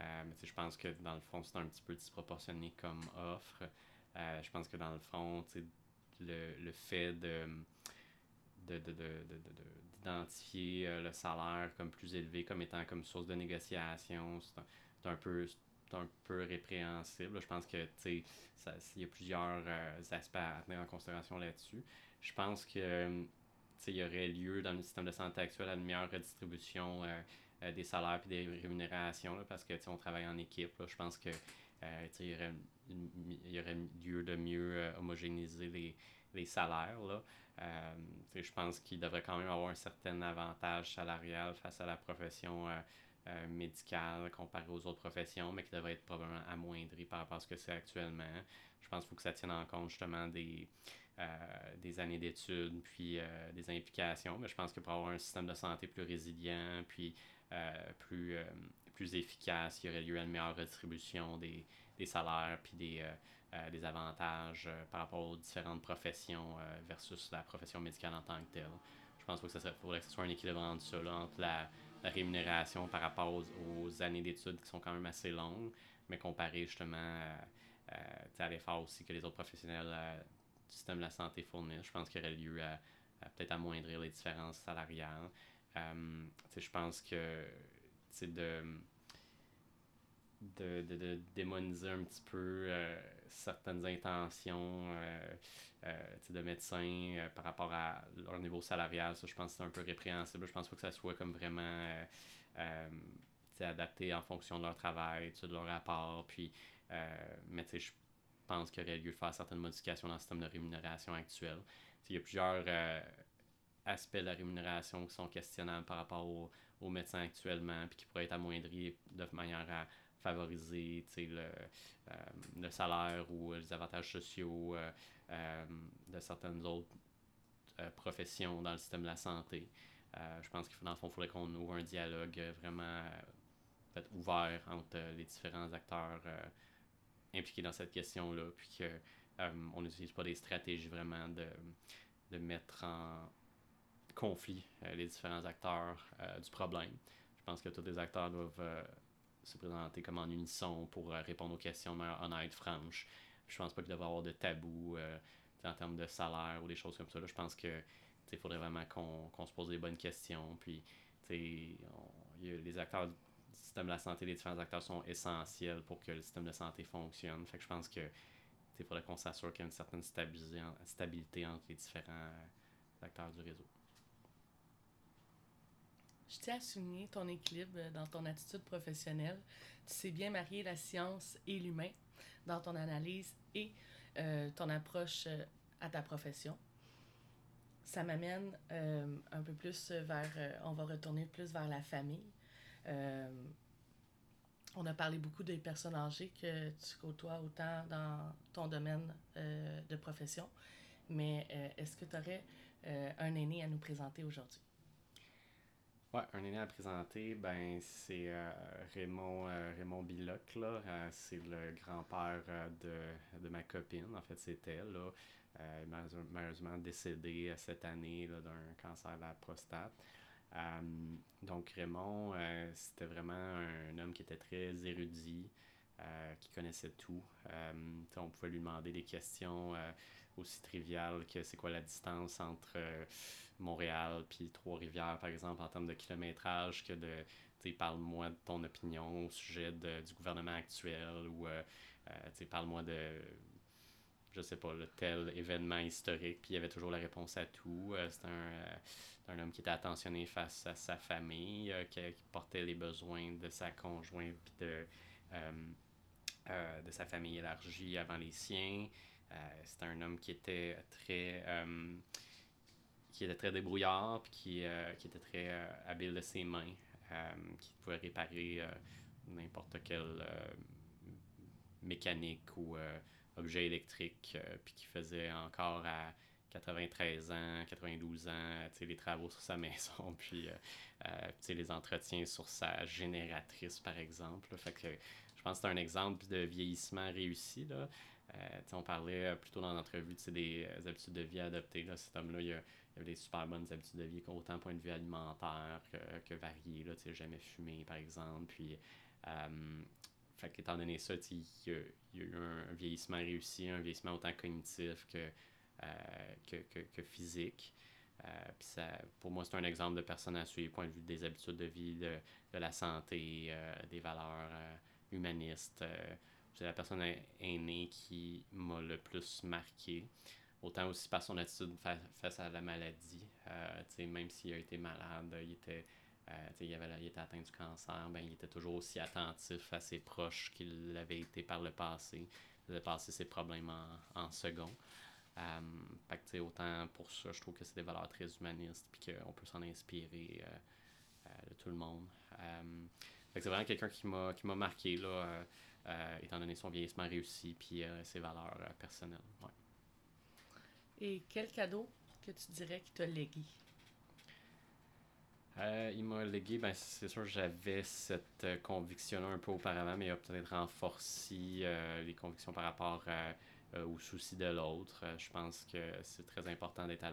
Euh, mais je pense que dans le fond, c'est un petit peu disproportionné comme offre. Euh, je pense que dans le fond, le, le fait de d'identifier le salaire comme plus élevé comme étant comme source de négociation, c'est un, un, peu un peu répréhensible. Je pense que il y a plusieurs aspects à tenir en considération là-dessus je pense que euh, il y aurait lieu dans le système de santé actuel à une meilleure redistribution euh, euh, des salaires et des rémunérations parce que on travaille en équipe. je pense que il, y aurait, il y aurait lieu de mieux homogénéiser les, les salaires. Là. je pense qu'il devrait quand même avoir un certain avantage salarial face à la profession médicale comparé aux autres professions, mais qui devrait être probablement amoindri par rapport à ce que c'est actuellement. Je pense qu'il faut que ça tienne en compte justement des, euh, des années d'études, puis euh, des implications. Mais je pense que pour avoir un système de santé plus résilient, puis euh, plus, plus efficace, il y aurait lieu à une meilleure redistribution des, des salaires, puis des, des avantages par rapport aux différentes professions versus la profession médicale en tant que telle. Je pense que ça faudrait que ce soit un équilibre entre ça, entre la, rémunération par rapport aux, années d'études qui sont quand même assez longues, mais comparé justement à l'effort aussi que les autres professionnels système de la santé fournit. Je pense qu'il y aurait lieu à, peut-être amoindrir les différences salariales. Euh, je pense que de, de, de, de, démoniser un petit peu euh, certaines intentions euh, de médecins par rapport à leur niveau salarial, ça je pense que c'est un peu répréhensible. Je pense pas que ça soit comme vraiment adapté en fonction de leur travail, de leur rapport. Puis, mais je pense qu'il y aurait lieu de faire certaines modifications dans le système de rémunération actuel. Il y a plusieurs euh, aspects de la rémunération qui sont questionnables par rapport aux, médecins actuellement, puis qui pourraient être amoindris de manière à favoriser le, euh, le salaire ou les avantages sociaux euh, de certaines autres professions dans le système de la santé. je pense qu'il faudrait qu'on ouvre un dialogue vraiment ouvert entre les différents acteurs impliqués dans cette question-là, puis qu'on euh, n'utilise pas des stratégies vraiment de, de mettre en conflit euh, les différents acteurs euh, du problème. Je pense que tous les acteurs doivent se présenter comme en unisson pour répondre aux questions de manière honnête, franche. Je pense pas qu'il devrait y avoir de tabou en termes de salaire ou des choses comme ça. je pense que il faudrait vraiment qu'on se pose des bonnes questions. Puis, les acteurs du système de la santé, les différents acteurs sont essentiels pour que le système de santé fonctionne. Je pense que il faudrait qu'on s'assure qu'il y a une certaine stabilité entre les différents acteurs du réseau. Je tiens à souligner ton équilibre dans ton attitude professionnelle. Tu sais bien marier la science et l'humain dans ton analyse et euh, ton approche euh, à ta profession. Ça m'amène euh, un peu plus vers, on va retourner plus vers la famille. on a parlé beaucoup des personnes âgées que tu côtoies autant dans ton domaine de profession, mais est-ce que tu aurais un aîné à nous présenter aujourd'hui? Un aîné à présenter, ben c'est Raymond, Raymond Biloc, là. c'est le grand-père de, de, ma copine. En fait, c'était là. Euh, malheureusement décédé cette année d'un cancer de la prostate. Euh, donc Raymond, euh, c'était vraiment un, homme qui était très érudit, qui connaissait tout. on pouvait lui demander des questions aussi triviales que c'est quoi la distance entre Montréal puis Trois-Rivières, par exemple, en termes de kilométrage, que de parle-moi de ton opinion au sujet du gouvernement actuel ou parle-moi de je sais pas, le tel événement historique, puis il y avait toujours la réponse à tout. Euh, c'est euh, un, homme qui était attentionné face à sa famille, euh, qui, portait les besoins de sa conjointe, puis de, de sa famille élargie avant les siens. c'est un homme qui était très qui était très débrouillard, puis qui, qui était très habile de ses mains, qui pouvait réparer n'importe quelle mécanique ou objet électrique, euh, puis qui faisait encore à 93 ans, 92 ans, les travaux sur sa maison, puis euh, euh, les entretiens sur sa génératrice, par exemple. Fait que je pense que c'est un exemple de vieillissement réussi. Là. on parlait plutôt dans l'entrevue des habitudes de vie adoptées. Cet homme-là, il, avait des super bonnes habitudes de vie, autant point de vue alimentaire que, que varié. Là, jamais fumé, par exemple. Puis qu'étant donné ça, il y, a, eu un, vieillissement réussi, un vieillissement autant cognitif que, euh, que, physique. Euh, ça, pour moi, c'est un exemple de personne à suivre, point de vue des habitudes de vie, de, la santé, euh, des valeurs humanistes. c'est la personne aînée qui m'a le plus marqué. Autant aussi par son attitude face à la maladie. même s'il a été malade, il était euh, il, avait, il était atteint du cancer, ben, il était toujours aussi attentif à ses proches qu'il l'avait été par le passé. Avait passé ses problèmes en, second. Euh, fait que, autant pour ça, je trouve que c'est des valeurs très humanistes puis qu'on peut s'en inspirer euh, de tout le monde. c'est vraiment quelqu'un qui m'a, qui m'a marqué, là, étant donné son vieillissement réussi puis ses valeurs personnelles. Et quel cadeau que tu dirais qui t'a légué? Euh, il m'a légué, ben c'est sûr j'avais cette euh, conviction-là un peu auparavant, mais il a peut-être renforcé euh, les convictions par rapport aux soucis de l'autre. je pense que c'est très important d'être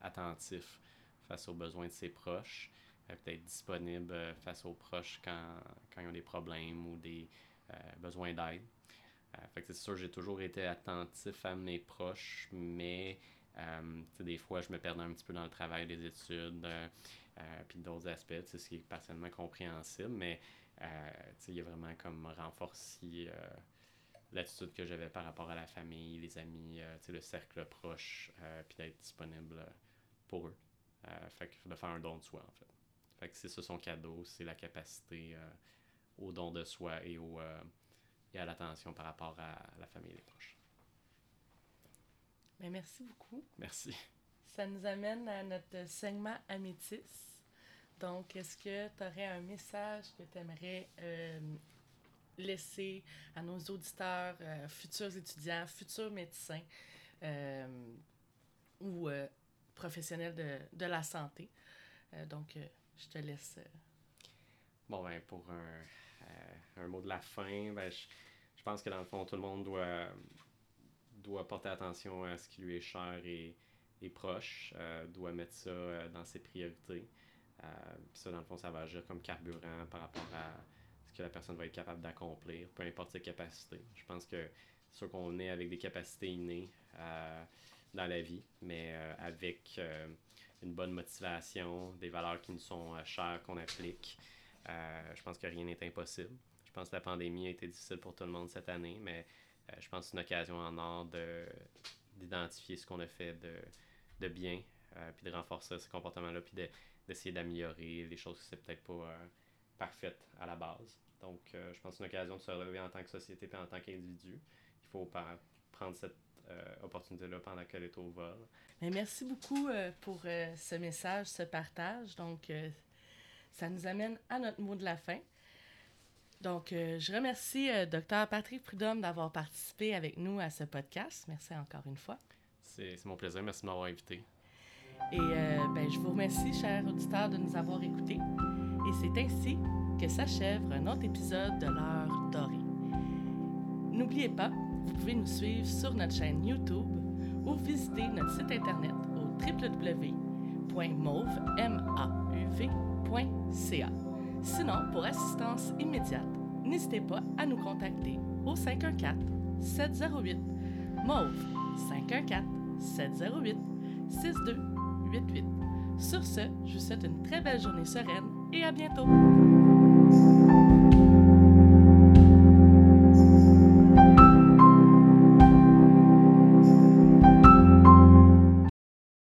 attentif face aux besoins de ses proches, peut-être disponible face aux proches quand, quand ils ont des problèmes ou des besoins d'aide. Fait c'est sûr j'ai toujours été attentif à mes proches, mais des fois je me perdais un petit peu dans le travail, des études. Euh, puis d'autres aspects, ce qui est partiellement compréhensible, mais euh, il a vraiment comme renforcé euh, l'attitude que j'avais par rapport à la famille, les amis, le cercle proche, puis d'être disponible pour eux. fait que de faire un don de soi, en fait. Fait que c'est ça son cadeau, c'est la capacité au don de soi et, au, et à l'attention par rapport à la famille et les proches. Mais merci beaucoup. Merci. Ça nous amène à notre segment Amétis. Donc, est-ce que tu aurais un message que tu aimerais euh, laisser à nos auditeurs, euh, futurs étudiants, futurs médecins euh, ou professionnels de, de, la santé? donc, je te laisse. Bon, ben, pour un, un, mot de la fin, ben, je, pense que dans le fond, tout le monde doit, porter attention à ce qui lui est cher et proche, euh, doit mettre ça euh, dans ses priorités. ça, dans le fond, ça va agir comme carburant par rapport à ce que la personne va être capable d'accomplir, peu importe ses capacités. Je pense que sûr qu'on est avec des capacités innées dans la vie, mais avec une bonne motivation, des valeurs qui nous sont chères, qu'on applique. Je pense que rien n'est impossible. Je pense que la pandémie a été difficile pour tout le monde cette année, mais euh, je pense que c'est une occasion en or de, d'identifier ce qu'on a fait de, de bien, euh, puis de renforcer ce comportement-là, puis d'essayer d'améliorer les choses qui c'est peut-être pas euh, parfaites à la base. Donc, je pense que une occasion de se relever en tant que société et en tant qu'individu. Il faut prendre cette opportunité-là pendant qu'elle est au vol. Mais merci beaucoup pour ce message, ce partage. Donc, ça nous amène à notre mot de la fin. Donc, euh, je remercie euh, Dr. Patrick Prudhomme d'avoir participé avec nous à ce podcast. Merci encore une fois. C'est mon plaisir. Merci de m'avoir invité. Et euh, ben, je vous remercie, chers auditeurs, de nous avoir écoutés. Et c'est ainsi que s'achève un autre épisode de l'heure dorée. N'oubliez pas, vous pouvez nous suivre sur notre chaîne YouTube ou visiter notre site internet au Sinon, pour assistance immédiate, n'hésitez pas à nous contacter au 514-708 MAUVE 514-708-6288. Sur ce, je vous souhaite une très belle journée sereine et à bientôt!